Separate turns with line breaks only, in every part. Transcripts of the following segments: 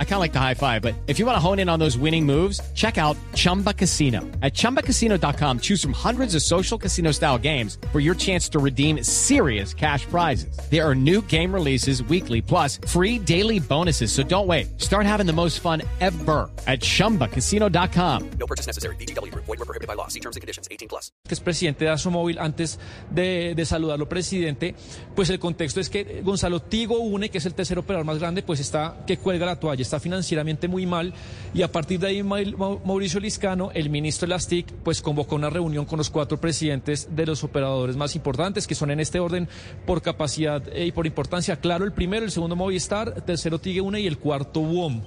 I kind of like the high five, but if you want to hone in on those winning moves, check out Chumba Casino. At ChumbaCasino.com, choose from hundreds of social casino style games for your chance to redeem serious cash prizes. There are new game releases weekly, plus free daily bonuses. So don't wait. Start having the most fun ever at ChumbaCasino.com.
No purchase necessary. BGW. Void were prohibited by law. See terms and conditions. 18 plus.
Que es presidente de Asomóvil, antes de, de saludarlo presidente, pues el contexto es que Gonzalo Tigo une que es el tercer operador más grande, pues está que cuelga la toalla, está financieramente muy mal y a partir de ahí Mauricio Liscano, el ministro de las TIC, pues convocó una reunión con los cuatro presidentes de los operadores más importantes, que son en este orden por capacidad eh, y por importancia. Claro, el primero, el segundo Movistar, tercero Tigue Une y el cuarto WOM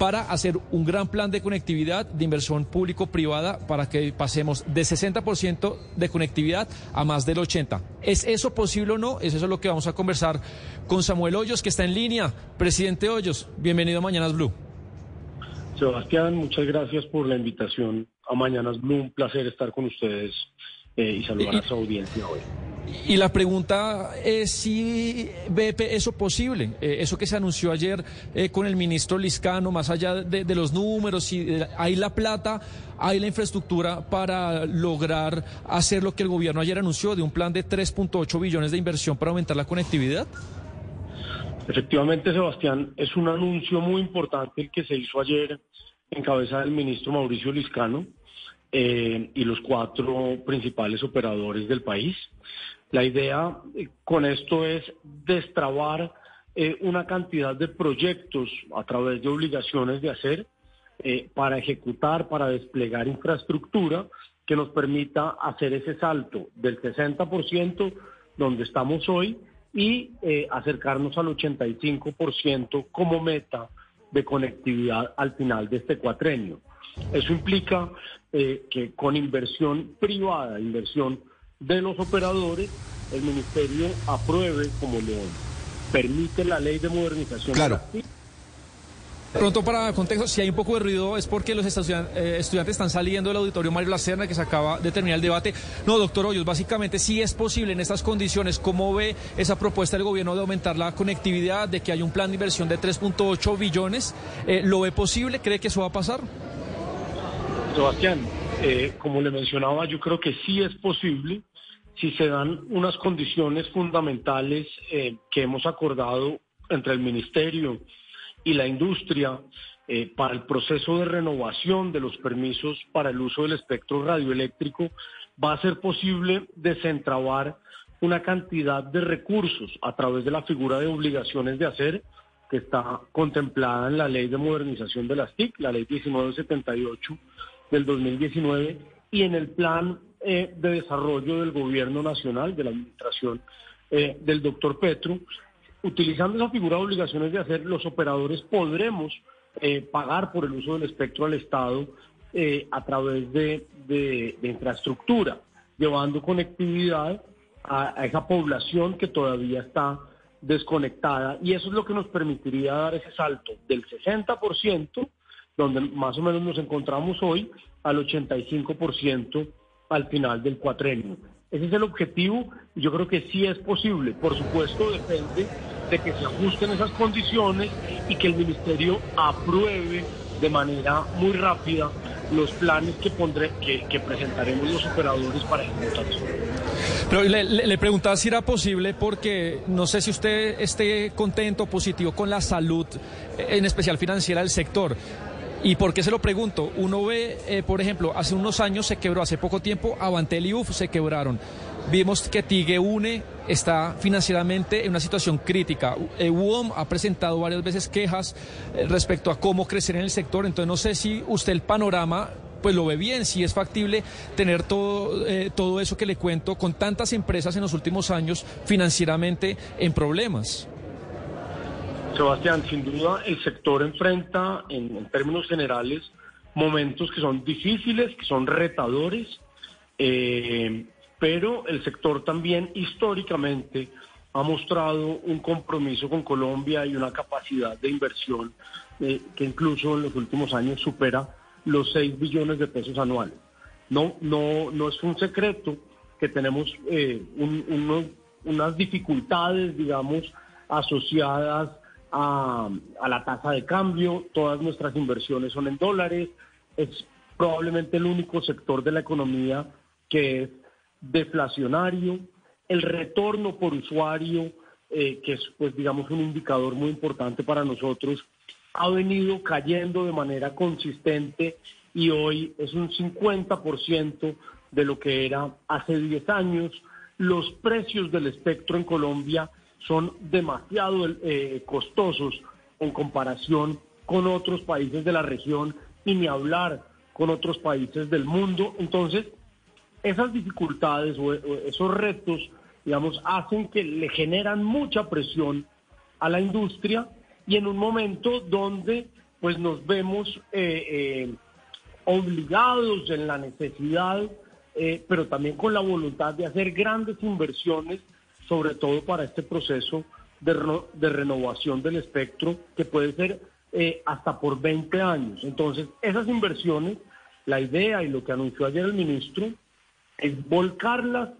para hacer un gran plan de conectividad de inversión público-privada para que pasemos de 60% de conectividad a más del 80%. ¿Es eso posible o no? Es eso lo que vamos a conversar con Samuel Hoyos, que está en línea. Presidente Hoyos, bienvenido a Mañanas Blue.
Sebastián, muchas gracias por la invitación a Mañanas Blue. Un placer estar con ustedes eh, y saludar a su audiencia hoy.
Y la pregunta es si ve eso posible, eh, eso que se anunció ayer eh, con el ministro Liscano, más allá de, los números, si hay la plata, hay la infraestructura para lograr hacer lo que el gobierno ayer anunció de un plan de 3.8 billones de inversión para aumentar la conectividad.
Efectivamente, Sebastián, es un anuncio muy importante el que se hizo ayer en cabeza del ministro Mauricio Liscano eh, y los cuatro principales operadores del país. La idea eh, con esto es destrabar eh, una cantidad de proyectos a través de obligaciones de hacer para ejecutar, para desplegar infraestructura que nos permita hacer ese salto del 60% donde estamos hoy y acercarnos al 85% como meta de conectividad al final de este cuatrenio. Eso implica eh, que con inversión privada, inversión de los operadores, el ministerio apruebe, como lo permite la ley de modernización.
Claro. Pronto para contexto, si hay un poco de ruido es porque los eh, estudiantes están saliendo del auditorio Mario Lacerna que se acaba de terminar el debate. No, doctor Hoyos, básicamente si es posible en estas condiciones. ¿Cómo ve esa propuesta del gobierno de aumentar la conectividad, de que hay un plan de inversión de 3.8 billones? Eh, ¿Lo ve posible? ¿Cree que eso va a pasar?
Sebastián, eh, como le mencionaba, yo creo que sí es posible si se dan unas condiciones fundamentales eh, que hemos acordado entre el Ministerio y la industria eh, para el proceso de renovación de los permisos para el uso del espectro radioeléctrico, va a ser posible desentrabar una cantidad de recursos a través de la figura de obligaciones de hacer que está contemplada en la ley de modernización de las TIC, la ley 1978 del 2019 y en el plan eh, de desarrollo del gobierno nacional, de la administración eh, del doctor Petro. Utilizando esa figura de obligaciones de hacer, los operadores podremos eh, pagar por el uso del espectro al Estado a través de, infraestructura, llevando conectividad a, a esa población que todavía está desconectada y eso es lo que nos permitiría dar ese salto del 60% donde más o menos nos encontramos hoy, al 85% al final del cuatrenio. Ese es el objetivo y yo creo que sí es posible. Por supuesto, depende de que se ajusten esas condiciones y que el Ministerio apruebe de manera muy rápida los planes que, pondré, que, presentaremos los operadores para ejecutación.
Pero le, le, preguntaba si era posible porque no sé si usted esté contento, positivo con la salud, en especial financiera del sector. ¿Y por qué se lo pregunto? Uno ve, eh, por ejemplo, hace unos años se quebró, hace poco tiempo, Avantel y UF se quebraron. Vimos que Tigue Une está financieramente en una situación crítica. Eh, UOM ha presentado varias veces quejas eh, respecto a cómo crecer en el sector. Entonces, no sé si usted el panorama pues lo ve bien, si es factible tener todo, todo eso que le cuento con tantas empresas en los últimos años financieramente en problemas.
Sebastián, sin duda el sector enfrenta en, términos generales momentos que son difíciles, que son retadores, eh, pero el sector también históricamente ha mostrado un compromiso con Colombia y una capacidad de inversión eh, que incluso en los últimos años supera los 6 billones de pesos anuales. No, no, no es un secreto que tenemos eh, unas dificultades, digamos, asociadas a, a, la tasa de cambio. Todas nuestras inversiones son en dólares. Es probablemente el único sector de la economía que es deflacionario. El retorno por usuario, eh, que es, pues, digamos, un indicador muy importante para nosotros, ha venido cayendo de manera consistente y hoy es un 50% de lo que era hace 10 años. Los precios del espectro en Colombia son demasiado eh, costosos en comparación con otros países de la región y ni hablar con otros países del mundo. Entonces, esas dificultades o, esos retos, digamos, hacen que le generan mucha presión a la industria y en un momento donde pues nos vemos eh, eh, obligados en la necesidad, eh, pero también con la voluntad de hacer grandes inversiones, sobre todo para este proceso de, de renovación del espectro, que puede ser hasta por 20 años. Entonces, esas inversiones, la idea y lo que anunció ayer el ministro, es volcarlas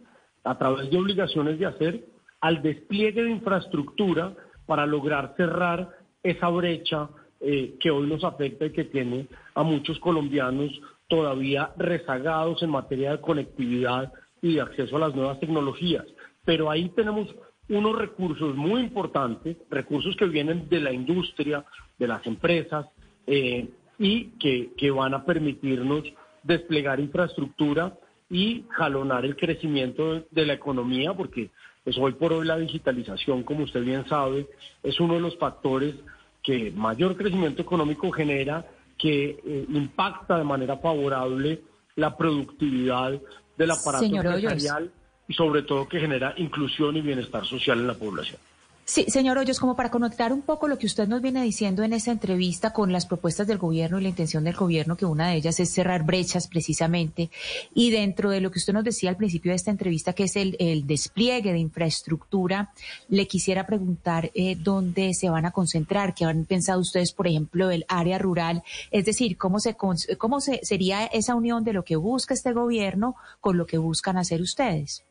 a través de obligaciones de hacer al despliegue de infraestructura para lograr cerrar esa brecha eh, que hoy nos afecta y que tiene a muchos colombianos todavía rezagados en materia de conectividad y de acceso a las nuevas tecnologías. Pero ahí tenemos unos recursos muy importantes, recursos que vienen de la industria, de las empresas, eh, y que, que van a permitirnos desplegar infraestructura y jalonar el crecimiento de la economía, porque pues hoy por hoy la digitalización, como usted bien sabe, es uno de los factores que mayor crecimiento económico genera, que eh, impacta de manera favorable la productividad del aparato empresarial y sobre todo que genera inclusión y bienestar social en la población.
Sí, señor Hoyos, como para conectar un poco lo que usted nos viene diciendo en esa entrevista con las propuestas del gobierno y la intención del gobierno, que una de ellas es cerrar brechas precisamente, y dentro de lo que usted nos decía al principio de esta entrevista, que es el, despliegue de infraestructura, le quisiera preguntar eh, dónde se van a concentrar, qué han pensado ustedes, por ejemplo, el área rural, es decir, cómo, se, cómo se, sería esa unión de lo que busca este gobierno con lo que buscan hacer ustedes.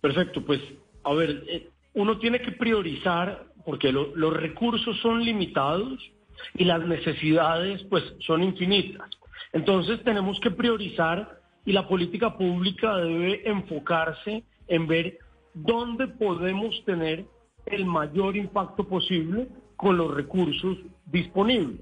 Perfecto, pues a ver, eh, uno tiene que priorizar porque los recursos son limitados y las necesidades pues son infinitas. Entonces tenemos que priorizar y la política pública debe enfocarse en ver dónde podemos tener el mayor impacto posible con los recursos disponibles,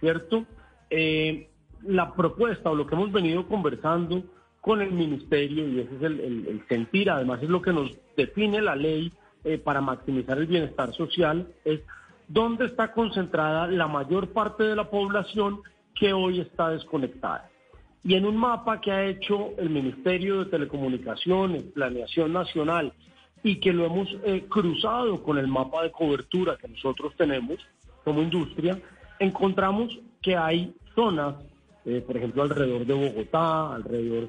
¿cierto? Eh, la propuesta o lo que hemos venido conversando con el ministerio, y ese es el sentir, además es lo que nos define la ley eh, para maximizar el bienestar social es dónde está concentrada la mayor parte de la población que hoy está desconectada. Y en un mapa que ha hecho el Ministerio de Telecomunicaciones, Planeación Nacional, y que lo hemos eh, cruzado con el mapa de cobertura que nosotros tenemos como industria, encontramos que hay zonas, eh, por ejemplo, alrededor de Bogotá, alrededor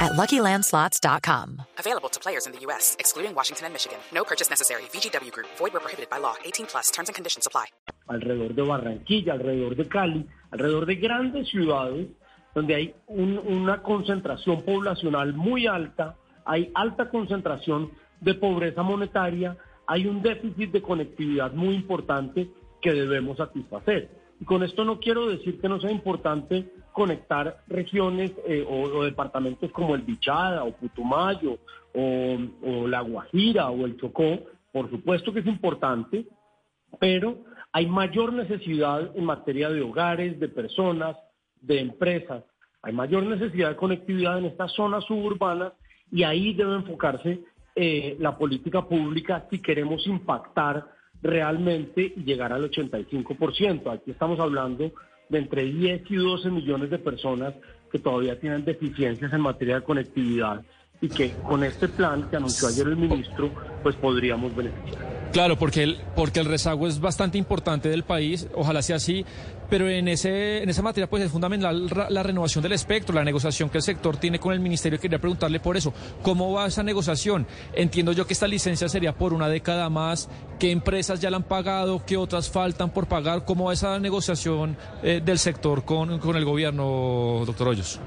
at LuckyLandSlots.com.
Available to players in the U.S., excluding Washington and Michigan. No purchase necessary. VGW Group. Void where prohibited by law. 18 plus. Terms and conditions apply.
Alrededor de Barranquilla, alrededor de Cali, alrededor de grandes ciudades donde hay un, una concentración poblacional muy alta, hay alta concentración de pobreza monetaria, hay un déficit de conectividad muy importante que debemos satisfacer. Y con esto no quiero decir que no sea importante conectar regiones eh, o, departamentos como el Bichada o Putumayo o, La Guajira o el Chocó, por supuesto que es importante, pero hay mayor necesidad en materia de hogares, de personas, de empresas, hay mayor necesidad de conectividad en estas zonas suburbanas y ahí debe enfocarse eh, la política pública si queremos impactar realmente y llegar al 85%. Aquí estamos hablando de entre 10 y 12 millones de personas que todavía tienen deficiencias en materia de conectividad y que con este plan que anunció ayer el ministro, pues podríamos beneficiar.
Claro, porque el, porque el rezago es bastante importante del país, ojalá sea así, pero en, ese, en esa materia pues es fundamental la, renovación del espectro, la negociación que el sector tiene con el ministerio. Quería preguntarle por eso, ¿cómo va esa negociación? Entiendo yo que esta licencia sería por una década más, ¿qué empresas ya la han pagado, qué otras faltan por pagar? ¿Cómo va esa negociación eh, del sector con, con el gobierno, doctor Hoyos?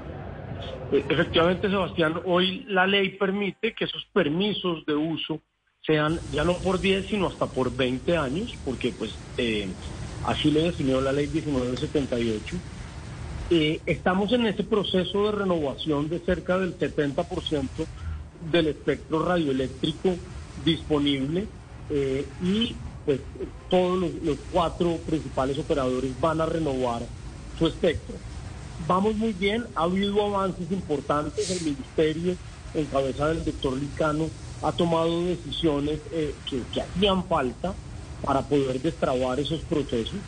Eh, efectivamente, Sebastián, hoy la ley permite que esos permisos de uso sean ya no por 10, sino hasta por 20 años, porque pues eh, así lo definió la ley 1978. Eh, estamos en ese proceso de renovación de cerca del 70% del espectro radioeléctrico disponible eh, y pues todos los, los cuatro principales operadores van a renovar su espectro. Vamos muy bien, ha habido avances importantes, el ministerio en cabeza del doctor Licano ha tomado decisiones eh, que, hacían falta para poder destrabar esos procesos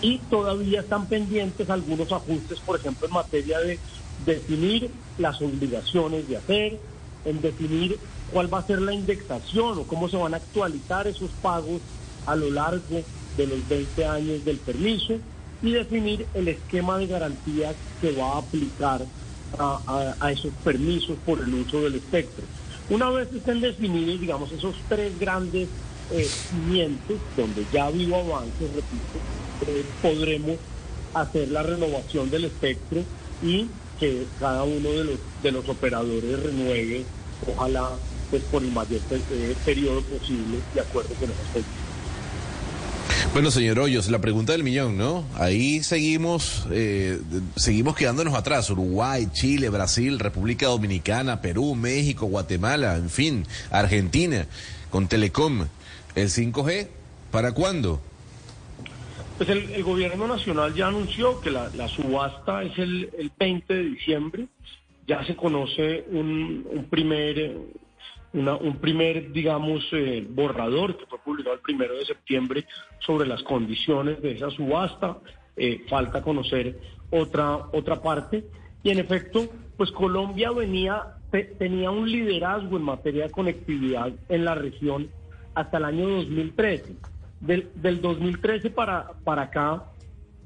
y todavía están pendientes algunos ajustes, por ejemplo, en materia de definir las obligaciones de hacer, en definir cuál va a ser la indexación o cómo se van a actualizar esos pagos a lo largo de los 20 años del permiso y definir el esquema de garantías que va a aplicar a esos permisos por el uso del espectro. Una vez estén definidos, digamos, esos tres grandes eh, cimientos, donde ya ha habido avances, repito, eh, podremos hacer la renovación del espectro y que cada uno de los, de los operadores renueve, ojalá, pues por el mayor eh, periodo posible, de acuerdo con esos políticas.
Bueno, señor Hoyos, la pregunta del millón, ¿no? Ahí seguimos, eh, seguimos quedándonos atrás. Uruguay, Chile, Brasil, República Dominicana, Perú, México, Guatemala, en fin, Argentina, con Telecom. ¿El 5G? ¿Para cuándo?
Pues el, gobierno nacional ya anunció que la, subasta es el, 20 de diciembre. Ya se conoce un, un primer un primer, digamos, eh, borrador que fue publicado el primero de septiembre sobre las condiciones de esa subasta. Eh, falta conocer otra, otra parte. Y en efecto, pues Colombia venía, tenía un liderazgo en materia de conectividad en la región hasta el año 2013. Del, del 2013 para, para acá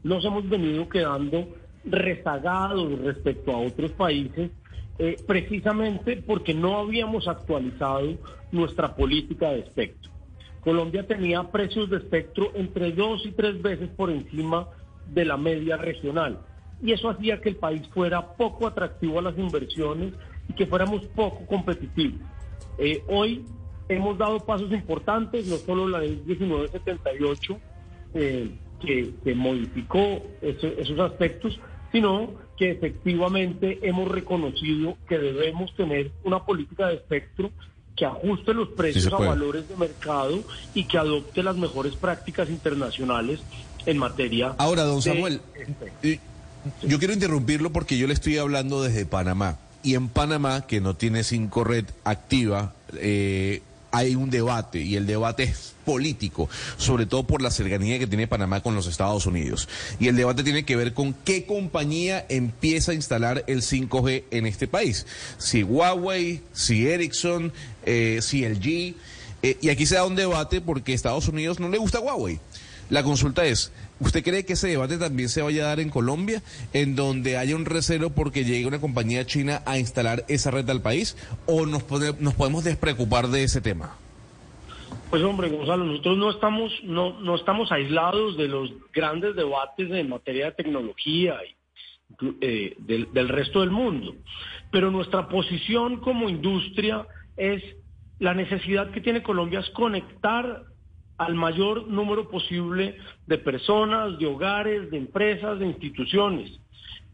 nos hemos venido quedando rezagados respecto a otros países eh, precisamente porque no habíamos actualizado nuestra política de espectro. Colombia tenía precios de espectro entre dos y tres veces por encima de la media regional. Y eso hacía que el país fuera poco atractivo a las inversiones y que fuéramos poco competitivos. Eh, hoy hemos dado pasos importantes, no solo la ley 1978, eh, que, modificó esos aspectos, sino que efectivamente hemos reconocido que debemos tener una política de espectro que ajuste los precios a valores de mercado y que adopte las mejores prácticas internacionales en materia.
Ahora, don Samuel, yo quiero interrumpirlo porque yo le estoy hablando desde Panamá. Y en Panamá, que no tiene cinco red activa, eh, hay un debate y el debate es político, sobre todo por la cercanía que tiene Panamá con los Estados Unidos. Y el debate tiene que ver con qué compañía empieza a instalar el 5G en este país. Si Huawei, si Ericsson, eh, si LG. Eh, y aquí se da un debate porque a Estados Unidos no le gusta Huawei. La consulta es, ¿usted cree que ese debate también se vaya a dar en Colombia, en donde haya un recelo porque llegue una compañía china a instalar esa red al país? ¿O nos, podemos despreocupar de ese tema?
Pues hombre, Gonzalo, nosotros no estamos, no, no estamos aislados de los grandes debates en materia de tecnología y eh, del, del resto del mundo. Pero nuestra posición como industria es la necesidad que tiene Colombia es conectar al mayor número posible de personas, de hogares, de empresas, de instituciones,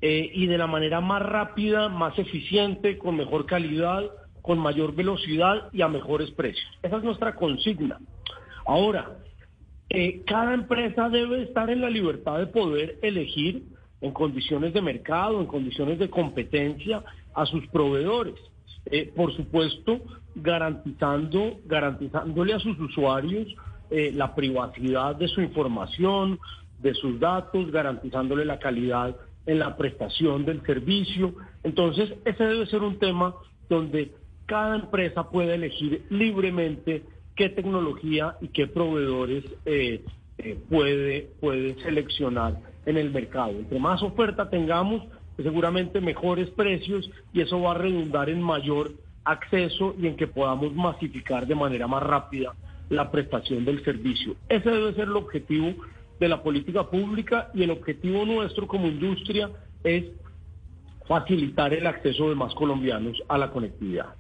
eh, y de la manera más rápida, más eficiente, con mejor calidad, con mayor velocidad y a mejores precios. Esa es nuestra consigna. Ahora, eh, cada empresa debe estar en la libertad de poder elegir en condiciones de mercado, en condiciones de competencia a sus proveedores. Eh, por supuesto, garantizando, garantizándole a sus usuarios eh, la privacidad de su información, de sus datos, garantizándole la calidad en la prestación del servicio. Entonces, ese debe ser un tema donde cada empresa puede elegir libremente qué tecnología y qué proveedores eh, eh, puede, puede seleccionar en el mercado. Entre más oferta tengamos, pues seguramente mejores precios y eso va a redundar en mayor acceso y en que podamos masificar de manera más rápida la prestación del servicio. Ese debe ser el objetivo de la política pública y el objetivo nuestro como industria es facilitar el acceso de más colombianos a la conectividad.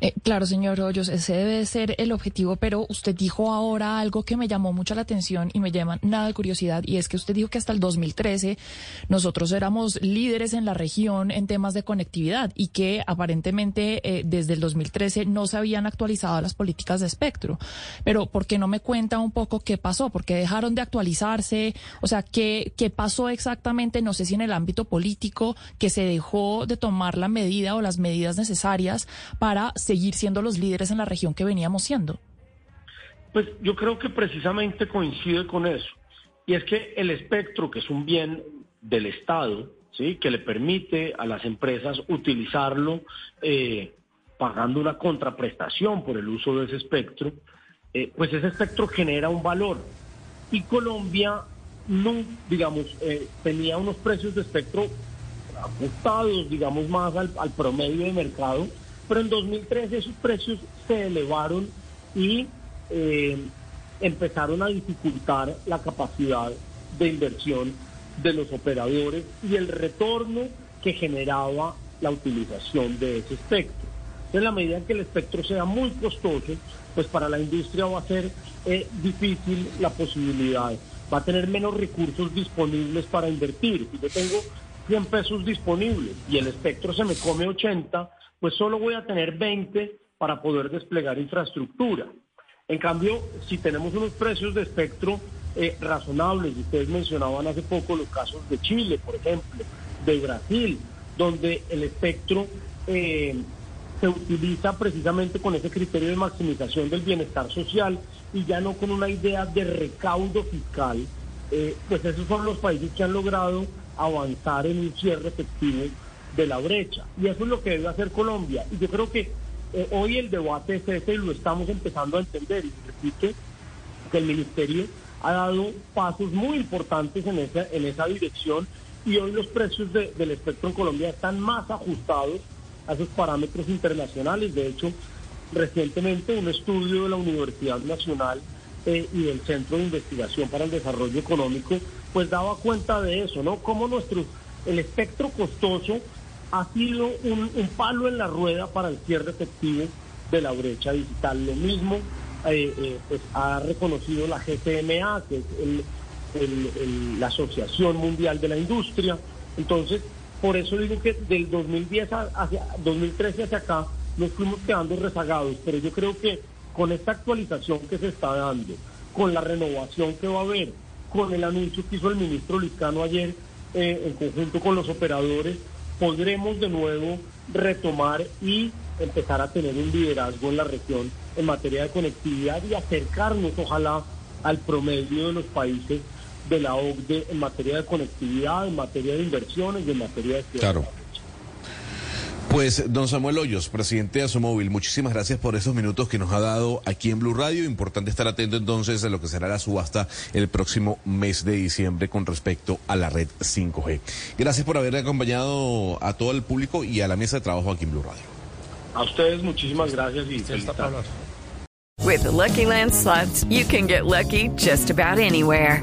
Eh, claro, señor Hoyos, ese debe ser el objetivo, pero usted dijo ahora algo que me llamó mucho la atención y me llama nada de curiosidad, y es que usted dijo que hasta el 2013 nosotros éramos líderes en la región en temas de conectividad y que aparentemente eh, desde el 2013 no se habían actualizado las políticas de espectro. Pero ¿por qué no me cuenta un poco qué pasó? ¿Por qué dejaron de actualizarse? O sea, ¿qué, qué pasó exactamente? No sé si en el ámbito político que se dejó de tomar la medida o las medidas necesarias para seguir siendo los líderes en la región que veníamos siendo?
Pues yo creo que precisamente coincide con eso. Y es que el espectro, que es un bien del Estado, ¿sí? que le permite a las empresas utilizarlo eh, pagando una contraprestación por el uso de ese espectro, eh, pues ese espectro genera un valor. Y Colombia no, digamos, eh, tenía unos precios de espectro ajustados, digamos, más al promedio de mercado, pero en 2013 esos precios se elevaron y eh, empezaron a dificultar la capacidad de inversión de los operadores y el retorno que generaba la utilización de ese espectro. En la medida en que el espectro sea muy costoso, pues para la industria va a ser eh, difícil la posibilidad, va a tener menos recursos disponibles para invertir. Si yo tengo 100 pesos disponibles y el espectro se me come 80, pues solo voy a tener 20 para poder desplegar infraestructura. En cambio, si tenemos unos precios de espectro eh, razonables, y ustedes mencionaban hace poco los casos de Chile, por ejemplo, de Brasil, donde el espectro eh, se utiliza precisamente con ese criterio de maximización del bienestar social y ya no con una idea de recaudo fiscal, eh, pues esos son los países que han logrado avanzar en un cierre efectivo de la brecha. Y eso es lo que debe hacer Colombia. Y yo creo que eh, hoy el debate es ese y lo estamos empezando a entender. Y repite que el Ministerio ha dado pasos muy importantes en esa, en esa dirección y hoy los precios del espectro en Colombia están más ajustados a esos parámetros internacionales. De hecho, recientemente un estudio de la Universidad Nacional eh, y del Centro de Investigación para el Desarrollo Económico, pues daba cuenta de eso, ¿no? Cómo nuestro, el espectro costoso ha sido un, palo en la rueda para el cierre efectivo de la brecha digital. Lo mismo eh, eh, pues, ha reconocido la GCMA, que es la Asociación Mundial de la Industria. Entonces, por eso digo que del 2010 hacia 2013 hacia acá nos fuimos quedando rezagados, pero yo creo que con esta actualización que se está dando, con la renovación que va a haber, con el anuncio que hizo el ministro Liscano ayer eh, en conjunto con los operadores, podremos de nuevo retomar y empezar a tener un liderazgo en la región en materia de conectividad y acercarnos, ojalá, al promedio de los países de la OCDE en materia de conectividad, en materia de inversiones y en materia de...
Claro. Pues, don Samuel Hoyos, presidente de Asomóvil, muchísimas gracias por esos minutos que nos ha dado aquí en Blue Radio. Importante estar atento entonces a lo que será la subasta el próximo mes de diciembre con respecto a la red 5G. Gracias por haber acompañado a todo el público y a la mesa de trabajo aquí en Blue Radio.
A ustedes muchísimas gracias y
With Lucky Land you can get lucky just about anywhere.